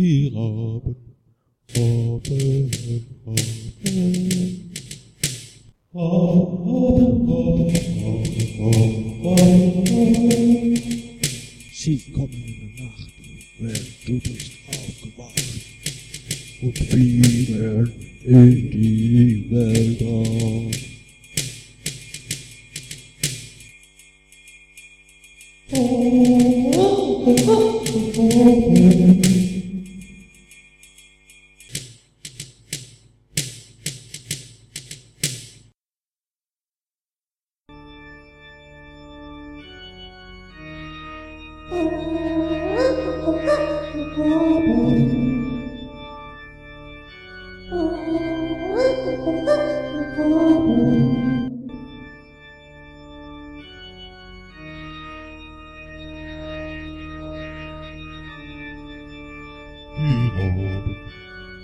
die Raben, Raben, Raben. Sie kommen in der Nacht, wenn du bist aufgewacht und fliegen in die Wälder. 咿啦，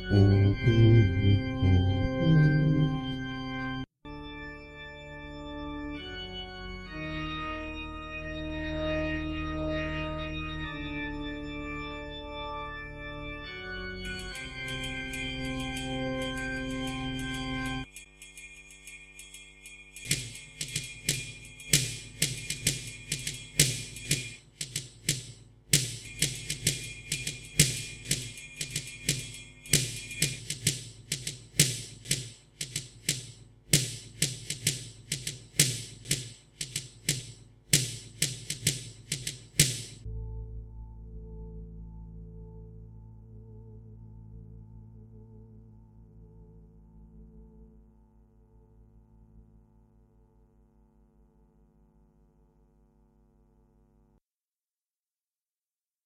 哦嘿，咿啦。